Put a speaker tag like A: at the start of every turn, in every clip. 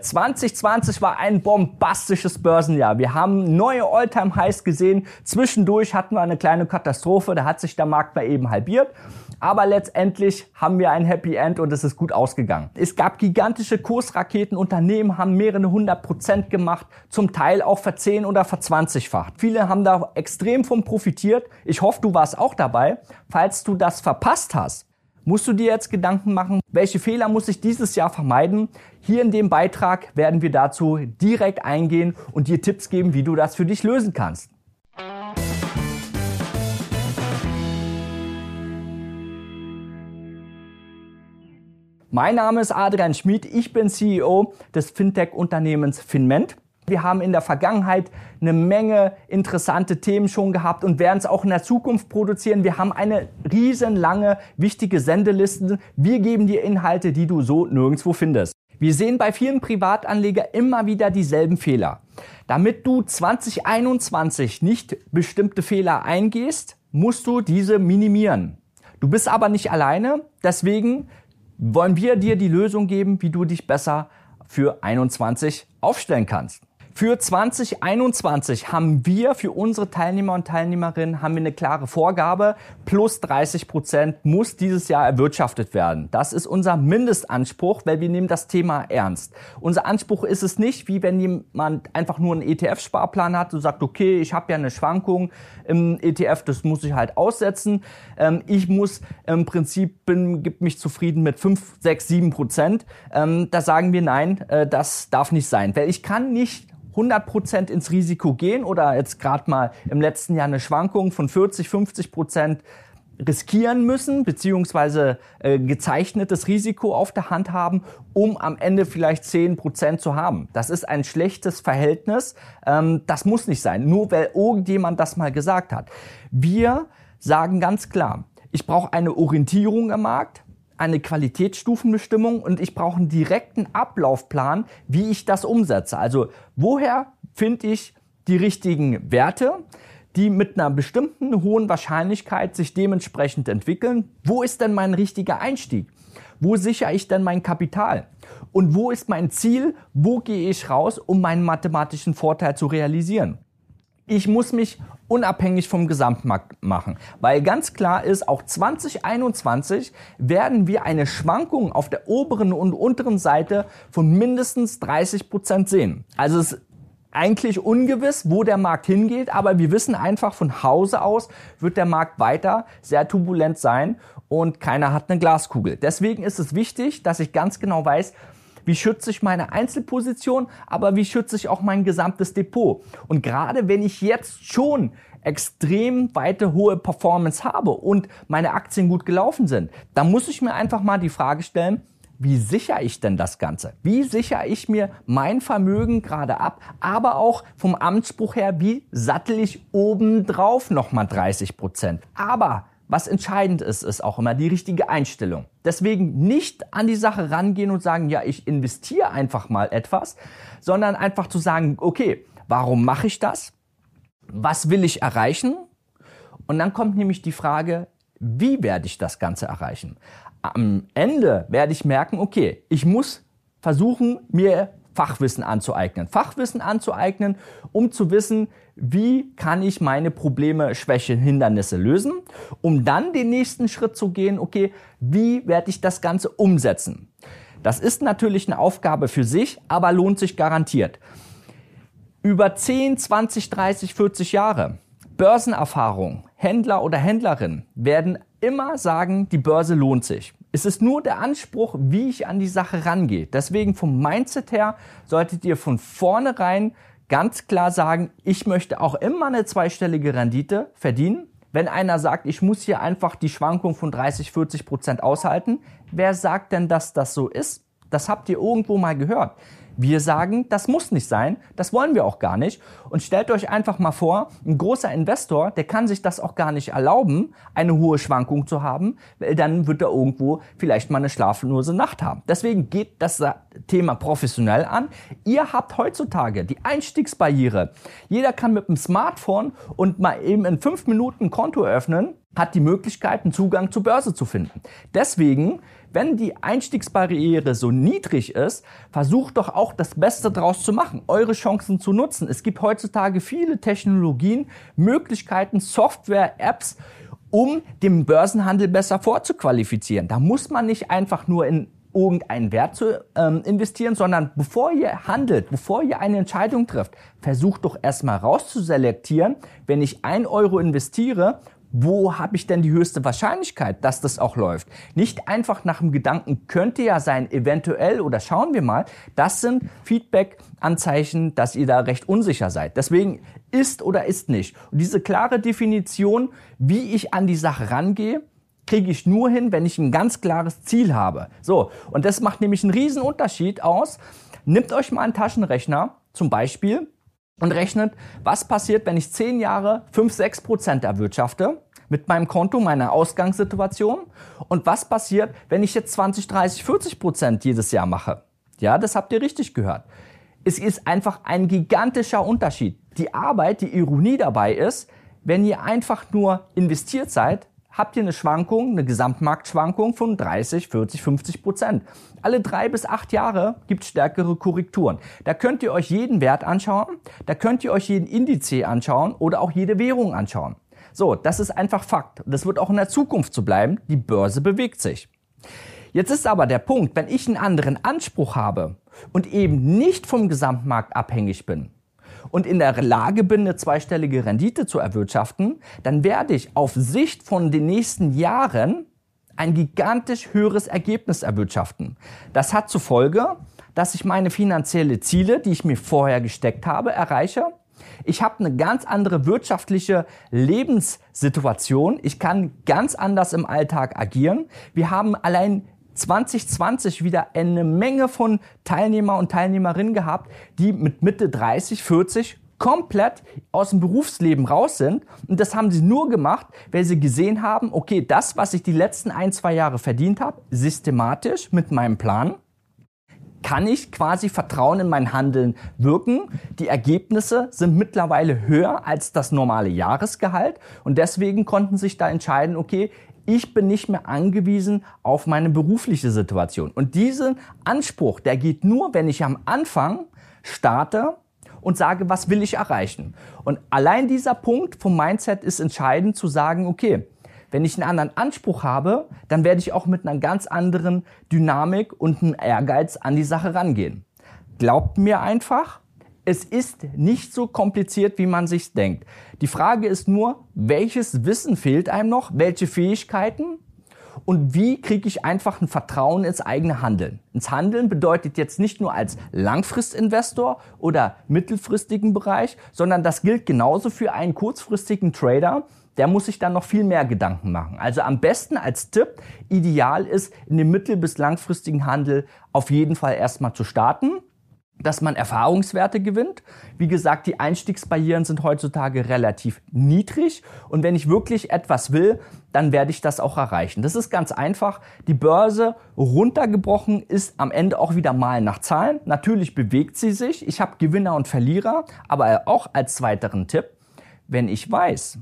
A: 2020 war ein bombastisches Börsenjahr. Wir haben neue All-Time-Highs gesehen. Zwischendurch hatten wir eine kleine Katastrophe. Da hat sich der Markt mal eben halbiert. Aber letztendlich haben wir ein Happy End und es ist gut ausgegangen. Es gab gigantische Kursraketen. Unternehmen haben mehrere hundert Prozent gemacht. Zum Teil auch verzehn oder verzwanzigfacht. Viele haben da extrem von profitiert. Ich hoffe, du warst auch dabei. Falls du das verpasst hast, musst du dir jetzt Gedanken machen, welche Fehler muss ich dieses Jahr vermeiden? Hier in dem Beitrag werden wir dazu direkt eingehen und dir Tipps geben, wie du das für dich lösen kannst. Mein Name ist Adrian Schmid, ich bin CEO des Fintech-Unternehmens Finment. Wir haben in der Vergangenheit eine Menge interessante Themen schon gehabt und werden es auch in der Zukunft produzieren. Wir haben eine riesenlange, wichtige Sendeliste. Wir geben dir Inhalte, die du so nirgendwo findest. Wir sehen bei vielen Privatanlegern immer wieder dieselben Fehler. Damit du 2021 nicht bestimmte Fehler eingehst, musst du diese minimieren. Du bist aber nicht alleine, deswegen wollen wir dir die Lösung geben, wie du dich besser für 21 aufstellen kannst. Für 2021 haben wir für unsere Teilnehmer und Teilnehmerinnen haben wir eine klare Vorgabe. Plus 30 Prozent muss dieses Jahr erwirtschaftet werden. Das ist unser Mindestanspruch, weil wir nehmen das Thema ernst. Unser Anspruch ist es nicht, wie wenn jemand einfach nur einen ETF-Sparplan hat und sagt, okay, ich habe ja eine Schwankung im ETF, das muss ich halt aussetzen. Ähm, ich muss im Prinzip, bin, gibt mich zufrieden mit 5, 6, 7 Prozent. Ähm, da sagen wir nein, äh, das darf nicht sein. Weil ich kann nicht 100% ins Risiko gehen oder jetzt gerade mal im letzten Jahr eine Schwankung von 40, 50 Prozent riskieren müssen, beziehungsweise äh, gezeichnetes Risiko auf der Hand haben, um am Ende vielleicht 10 Prozent zu haben. Das ist ein schlechtes Verhältnis. Ähm, das muss nicht sein, nur weil irgendjemand das mal gesagt hat. Wir sagen ganz klar, ich brauche eine Orientierung im Markt, eine Qualitätsstufenbestimmung und ich brauche einen direkten Ablaufplan, wie ich das umsetze. Also woher finde ich die richtigen Werte, die mit einer bestimmten hohen Wahrscheinlichkeit sich dementsprechend entwickeln? Wo ist denn mein richtiger Einstieg? Wo sichere ich denn mein Kapital? Und wo ist mein Ziel? Wo gehe ich raus, um meinen mathematischen Vorteil zu realisieren? Ich muss mich unabhängig vom Gesamtmarkt machen, weil ganz klar ist, auch 2021 werden wir eine Schwankung auf der oberen und unteren Seite von mindestens 30 Prozent sehen. Also es ist eigentlich ungewiss, wo der Markt hingeht, aber wir wissen einfach von Hause aus wird der Markt weiter sehr turbulent sein und keiner hat eine Glaskugel. Deswegen ist es wichtig, dass ich ganz genau weiß, wie schütze ich meine Einzelposition, aber wie schütze ich auch mein gesamtes Depot. Und gerade wenn ich jetzt schon extrem weite hohe Performance habe und meine Aktien gut gelaufen sind, dann muss ich mir einfach mal die Frage stellen, wie sichere ich denn das Ganze? Wie sichere ich mir mein Vermögen gerade ab, aber auch vom Anspruch her, wie sattel ich obendrauf nochmal 30 Prozent? Aber was entscheidend ist, ist auch immer die richtige Einstellung. Deswegen nicht an die Sache rangehen und sagen, ja, ich investiere einfach mal etwas, sondern einfach zu sagen, okay, warum mache ich das? Was will ich erreichen? Und dann kommt nämlich die Frage, wie werde ich das Ganze erreichen? Am Ende werde ich merken, okay, ich muss versuchen, mir Fachwissen anzueignen. Fachwissen anzueignen, um zu wissen, wie kann ich meine Probleme, Schwächen, Hindernisse lösen, um dann den nächsten Schritt zu gehen, okay, wie werde ich das Ganze umsetzen? Das ist natürlich eine Aufgabe für sich, aber lohnt sich garantiert. Über 10, 20, 30, 40 Jahre Börsenerfahrung, Händler oder Händlerin werden immer sagen, die Börse lohnt sich. Es ist nur der Anspruch, wie ich an die Sache rangehe. Deswegen vom Mindset her solltet ihr von vornherein ganz klar sagen, ich möchte auch immer eine zweistellige Rendite verdienen. Wenn einer sagt, ich muss hier einfach die Schwankung von 30, 40 Prozent aushalten, wer sagt denn, dass das so ist? Das habt ihr irgendwo mal gehört. Wir sagen, das muss nicht sein, das wollen wir auch gar nicht. Und stellt euch einfach mal vor, ein großer Investor, der kann sich das auch gar nicht erlauben, eine hohe Schwankung zu haben, weil dann wird er irgendwo vielleicht mal eine schlaflose Nacht haben. Deswegen geht das Thema professionell an. Ihr habt heutzutage die Einstiegsbarriere. Jeder kann mit dem Smartphone und mal eben in fünf Minuten ein Konto öffnen, hat die Möglichkeit, einen Zugang zur Börse zu finden. Deswegen wenn die Einstiegsbarriere so niedrig ist, versucht doch auch das Beste draus zu machen, eure Chancen zu nutzen. Es gibt heutzutage viele Technologien, Möglichkeiten, Software, Apps, um den Börsenhandel besser vorzuqualifizieren. Da muss man nicht einfach nur in irgendeinen Wert zu ähm, investieren, sondern bevor ihr handelt, bevor ihr eine Entscheidung trifft, versucht doch erstmal rauszuselektieren, wenn ich ein Euro investiere, wo habe ich denn die höchste Wahrscheinlichkeit, dass das auch läuft? Nicht einfach nach dem Gedanken, könnte ja sein, eventuell oder schauen wir mal. Das sind Feedback-Anzeichen, dass ihr da recht unsicher seid. Deswegen ist oder ist nicht. Und diese klare Definition, wie ich an die Sache rangehe, kriege ich nur hin, wenn ich ein ganz klares Ziel habe. So, und das macht nämlich einen riesen Unterschied aus. Nimmt euch mal einen Taschenrechner zum Beispiel und rechnet, was passiert, wenn ich 10 Jahre 5, 6 Prozent erwirtschafte mit meinem Konto, meiner Ausgangssituation und was passiert, wenn ich jetzt 20, 30, 40 Prozent jedes Jahr mache. Ja, das habt ihr richtig gehört. Es ist einfach ein gigantischer Unterschied. Die Arbeit, die Ironie dabei ist, wenn ihr einfach nur investiert seid, habt ihr eine Schwankung, eine Gesamtmarktschwankung von 30, 40, 50 Prozent. Alle drei bis acht Jahre gibt es stärkere Korrekturen. Da könnt ihr euch jeden Wert anschauen, da könnt ihr euch jeden Indiz anschauen oder auch jede Währung anschauen. So, das ist einfach Fakt. Das wird auch in der Zukunft so bleiben. Die Börse bewegt sich. Jetzt ist aber der Punkt, wenn ich einen anderen Anspruch habe und eben nicht vom Gesamtmarkt abhängig bin, und in der Lage bin, eine zweistellige Rendite zu erwirtschaften, dann werde ich auf Sicht von den nächsten Jahren ein gigantisch höheres Ergebnis erwirtschaften. Das hat zur Folge, dass ich meine finanzielle Ziele, die ich mir vorher gesteckt habe, erreiche. Ich habe eine ganz andere wirtschaftliche Lebenssituation. Ich kann ganz anders im Alltag agieren. Wir haben allein 2020 wieder eine Menge von Teilnehmer und Teilnehmerinnen gehabt, die mit Mitte 30, 40 komplett aus dem Berufsleben raus sind. Und das haben sie nur gemacht, weil sie gesehen haben, okay, das, was ich die letzten ein, zwei Jahre verdient habe, systematisch mit meinem Plan, kann ich quasi Vertrauen in mein Handeln wirken. Die Ergebnisse sind mittlerweile höher als das normale Jahresgehalt und deswegen konnten sich da entscheiden, okay, ich bin nicht mehr angewiesen auf meine berufliche Situation. Und diesen Anspruch, der geht nur, wenn ich am Anfang starte und sage, was will ich erreichen. Und allein dieser Punkt vom Mindset ist entscheidend zu sagen, okay, wenn ich einen anderen Anspruch habe, dann werde ich auch mit einer ganz anderen Dynamik und einem Ehrgeiz an die Sache rangehen. Glaubt mir einfach, es ist nicht so kompliziert, wie man sich denkt. Die Frage ist nur, welches Wissen fehlt einem noch, welche Fähigkeiten und wie kriege ich einfach ein Vertrauen ins eigene Handeln. Ins Handeln bedeutet jetzt nicht nur als Langfristinvestor oder mittelfristigen Bereich, sondern das gilt genauso für einen kurzfristigen Trader. Der muss sich dann noch viel mehr Gedanken machen. Also am besten als Tipp, ideal ist, in dem mittel- bis langfristigen Handel auf jeden Fall erstmal zu starten dass man Erfahrungswerte gewinnt. Wie gesagt, die Einstiegsbarrieren sind heutzutage relativ niedrig und wenn ich wirklich etwas will, dann werde ich das auch erreichen. Das ist ganz einfach. Die Börse runtergebrochen ist am Ende auch wieder mal nach Zahlen. Natürlich bewegt sie sich. Ich habe Gewinner und Verlierer, aber auch als weiteren Tipp, wenn ich weiß,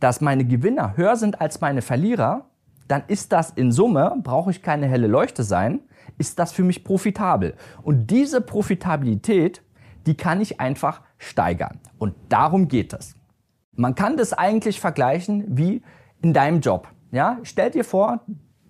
A: dass meine Gewinner höher sind als meine Verlierer, dann ist das in Summe, brauche ich keine helle Leuchte sein, ist das für mich profitabel. Und diese Profitabilität, die kann ich einfach steigern. Und darum geht es. Man kann das eigentlich vergleichen wie in deinem Job. Ja, stell dir vor,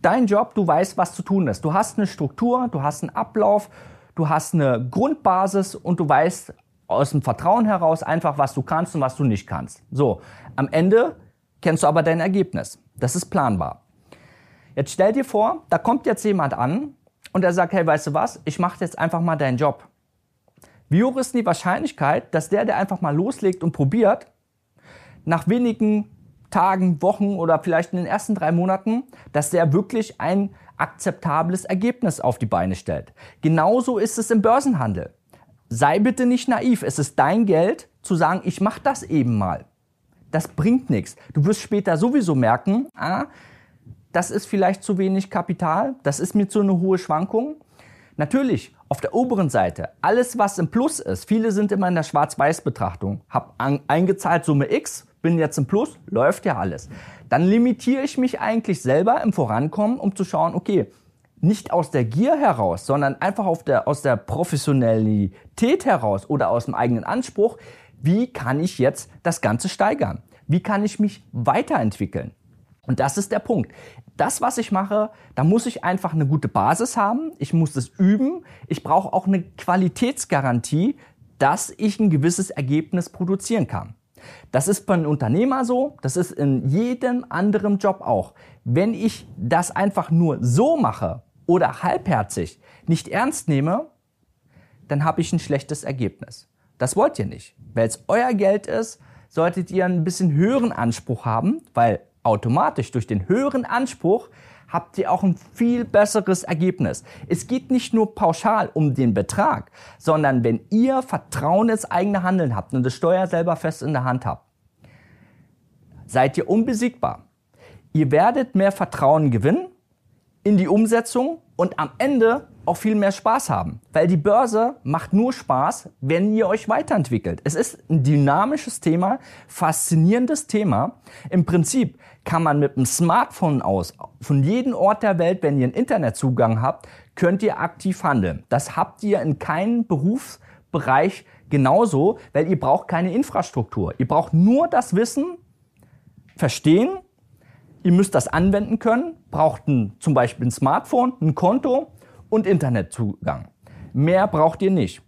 A: dein Job, du weißt, was zu tun ist. Du hast eine Struktur, du hast einen Ablauf, du hast eine Grundbasis und du weißt aus dem Vertrauen heraus einfach, was du kannst und was du nicht kannst. So, am Ende kennst du aber dein Ergebnis. Das ist planbar. Jetzt stell dir vor, da kommt jetzt jemand an und er sagt, hey, weißt du was, ich mache jetzt einfach mal deinen Job. Wie hoch ist die Wahrscheinlichkeit, dass der, der einfach mal loslegt und probiert, nach wenigen Tagen, Wochen oder vielleicht in den ersten drei Monaten, dass der wirklich ein akzeptables Ergebnis auf die Beine stellt. Genauso ist es im Börsenhandel. Sei bitte nicht naiv. Es ist dein Geld zu sagen, ich mache das eben mal. Das bringt nichts. Du wirst später sowieso merken, ah, das ist vielleicht zu wenig Kapital, das ist mir zu eine hohe Schwankung. Natürlich, auf der oberen Seite, alles was im Plus ist, viele sind immer in der Schwarz-Weiß-Betrachtung, hab eingezahlt Summe X, bin jetzt im Plus, läuft ja alles. Dann limitiere ich mich eigentlich selber im Vorankommen, um zu schauen, okay, nicht aus der Gier heraus, sondern einfach der, aus der Professionalität heraus oder aus dem eigenen Anspruch, wie kann ich jetzt das Ganze steigern? Wie kann ich mich weiterentwickeln? Und das ist der Punkt. Das, was ich mache, da muss ich einfach eine gute Basis haben. Ich muss es üben. Ich brauche auch eine Qualitätsgarantie, dass ich ein gewisses Ergebnis produzieren kann. Das ist bei einem Unternehmer so, das ist in jedem anderen Job auch. Wenn ich das einfach nur so mache oder halbherzig nicht ernst nehme, dann habe ich ein schlechtes Ergebnis. Das wollt ihr nicht. Weil es euer Geld ist, solltet ihr ein bisschen höheren Anspruch haben, weil automatisch durch den höheren Anspruch habt ihr auch ein viel besseres Ergebnis. Es geht nicht nur pauschal um den Betrag, sondern wenn ihr Vertrauen ins eigene Handeln habt und das Steuer selber fest in der Hand habt, seid ihr unbesiegbar. Ihr werdet mehr Vertrauen gewinnen in die Umsetzung und am Ende auch viel mehr Spaß haben. Weil die Börse macht nur Spaß, wenn ihr euch weiterentwickelt. Es ist ein dynamisches Thema, faszinierendes Thema. Im Prinzip kann man mit dem Smartphone aus, von jedem Ort der Welt, wenn ihr einen Internetzugang habt, könnt ihr aktiv handeln. Das habt ihr in keinem Berufsbereich genauso, weil ihr braucht keine Infrastruktur. Ihr braucht nur das Wissen, verstehen, ihr müsst das anwenden können, braucht ein, zum Beispiel ein Smartphone, ein Konto und Internetzugang. Mehr braucht ihr nicht.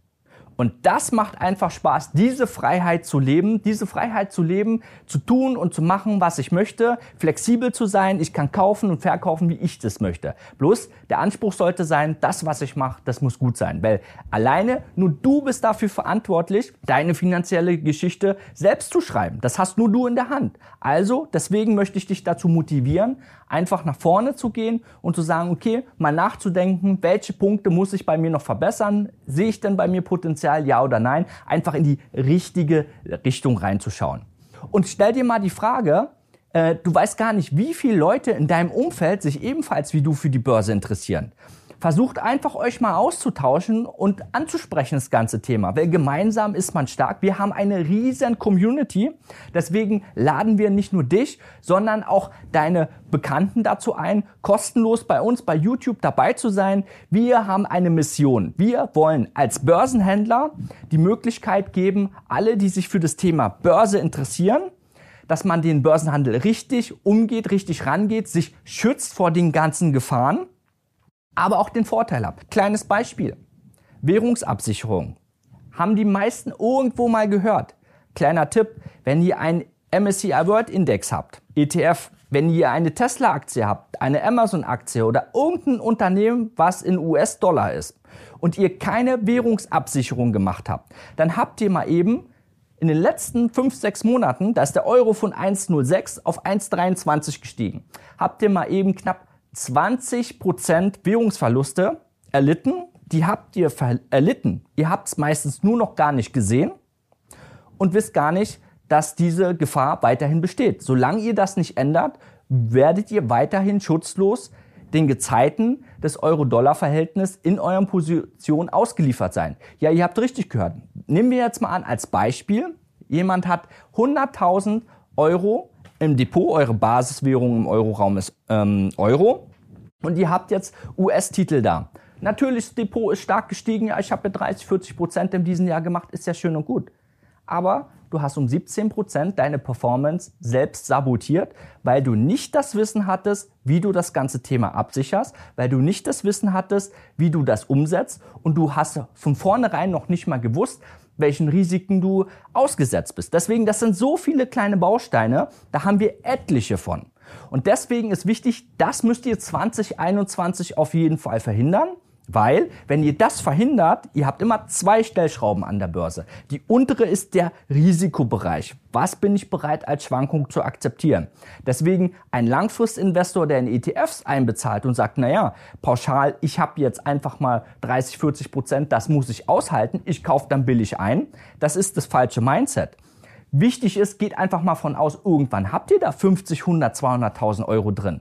A: Und das macht einfach Spaß, diese Freiheit zu leben, diese Freiheit zu leben, zu tun und zu machen, was ich möchte, flexibel zu sein. Ich kann kaufen und verkaufen, wie ich das möchte. Bloß der Anspruch sollte sein, das, was ich mache, das muss gut sein. Weil alleine nur du bist dafür verantwortlich, deine finanzielle Geschichte selbst zu schreiben. Das hast nur du in der Hand. Also, deswegen möchte ich dich dazu motivieren, einfach nach vorne zu gehen und zu sagen, okay, mal nachzudenken, welche Punkte muss ich bei mir noch verbessern? Sehe ich denn bei mir Potenzial, ja oder nein? Einfach in die richtige Richtung reinzuschauen. Und stell dir mal die Frage, äh, du weißt gar nicht, wie viele Leute in deinem Umfeld sich ebenfalls wie du für die Börse interessieren. Versucht einfach euch mal auszutauschen und anzusprechen das ganze Thema, weil gemeinsam ist man stark. Wir haben eine riesen Community. Deswegen laden wir nicht nur dich, sondern auch deine Bekannten dazu ein, kostenlos bei uns bei YouTube dabei zu sein. Wir haben eine Mission. Wir wollen als Börsenhändler die Möglichkeit geben, alle, die sich für das Thema Börse interessieren, dass man den Börsenhandel richtig umgeht, richtig rangeht, sich schützt vor den ganzen Gefahren aber auch den Vorteil habe. Kleines Beispiel. Währungsabsicherung. Haben die meisten irgendwo mal gehört. Kleiner Tipp, wenn ihr einen MSCI World Index habt, ETF, wenn ihr eine Tesla-Aktie habt, eine Amazon-Aktie oder irgendein Unternehmen, was in US-Dollar ist und ihr keine Währungsabsicherung gemacht habt, dann habt ihr mal eben in den letzten 5, 6 Monaten, da ist der Euro von 1,06 auf 1,23 gestiegen, habt ihr mal eben knapp 20% Währungsverluste erlitten. Die habt ihr erlitten. Ihr habt es meistens nur noch gar nicht gesehen und wisst gar nicht, dass diese Gefahr weiterhin besteht. Solange ihr das nicht ändert, werdet ihr weiterhin schutzlos den Gezeiten des Euro-Dollar-Verhältnisses in euren Positionen ausgeliefert sein. Ja, ihr habt richtig gehört. Nehmen wir jetzt mal an als Beispiel, jemand hat 100.000 Euro im Depot, eure Basiswährung im Euroraum ist ähm, Euro und ihr habt jetzt US-Titel da. Natürlich, das Depot ist stark gestiegen. Ja, ich habe ja 30, 40 Prozent in diesem Jahr gemacht. Ist ja schön und gut. Aber du hast um 17 Prozent deine Performance selbst sabotiert, weil du nicht das Wissen hattest, wie du das ganze Thema absicherst, weil du nicht das Wissen hattest, wie du das umsetzt und du hast von vornherein noch nicht mal gewusst, welchen Risiken du ausgesetzt bist. Deswegen, das sind so viele kleine Bausteine, da haben wir etliche von. Und deswegen ist wichtig, das müsst ihr 2021 auf jeden Fall verhindern. Weil, wenn ihr das verhindert, ihr habt immer zwei Stellschrauben an der Börse. Die untere ist der Risikobereich. Was bin ich bereit als Schwankung zu akzeptieren? Deswegen ein Langfristinvestor, der in ETFs einbezahlt und sagt, naja, pauschal, ich habe jetzt einfach mal 30, 40 Prozent, das muss ich aushalten, ich kaufe dann billig ein. Das ist das falsche Mindset. Wichtig ist, geht einfach mal von aus, irgendwann habt ihr da 50, 100, 200.000 Euro drin.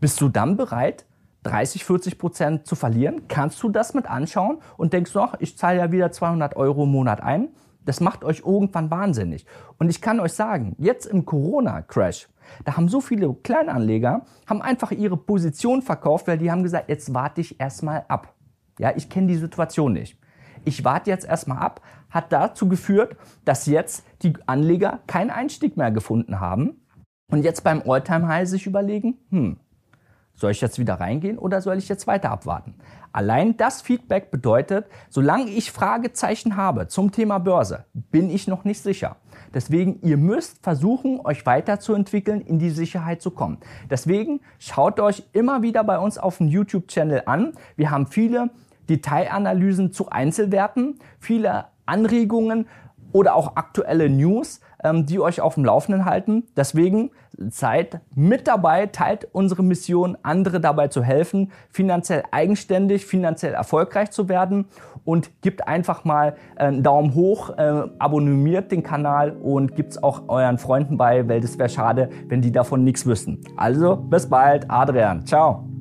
A: Bist du dann bereit, 30, 40 Prozent zu verlieren, kannst du das mit anschauen und denkst, ach, ich zahle ja wieder 200 Euro im Monat ein, Das macht euch irgendwann wahnsinnig. Und ich kann euch sagen, jetzt im Corona-Crash, da haben so viele Kleinanleger, haben einfach ihre Position verkauft, weil die haben gesagt, jetzt warte ich erstmal ab. Ja, ich kenne die Situation nicht. Ich warte jetzt erstmal ab, hat dazu geführt, dass jetzt die Anleger keinen Einstieg mehr gefunden haben und jetzt beim All-Time-High sich überlegen, hm, soll ich jetzt wieder reingehen oder soll ich jetzt weiter abwarten? Allein das Feedback bedeutet, solange ich Fragezeichen habe zum Thema Börse, bin ich noch nicht sicher. Deswegen, ihr müsst versuchen, euch weiterzuentwickeln, in die Sicherheit zu kommen. Deswegen schaut euch immer wieder bei uns auf dem YouTube-Channel an. Wir haben viele Detailanalysen zu Einzelwerten, viele Anregungen oder auch aktuelle News, ähm, die euch auf dem Laufenden halten. Deswegen seid mit dabei, teilt unsere Mission, andere dabei zu helfen, finanziell eigenständig, finanziell erfolgreich zu werden und gebt einfach mal einen Daumen hoch, äh, abonniert den Kanal und gibt es auch euren Freunden bei, weil das wäre schade, wenn die davon nichts wüssten. Also bis bald, Adrian. Ciao.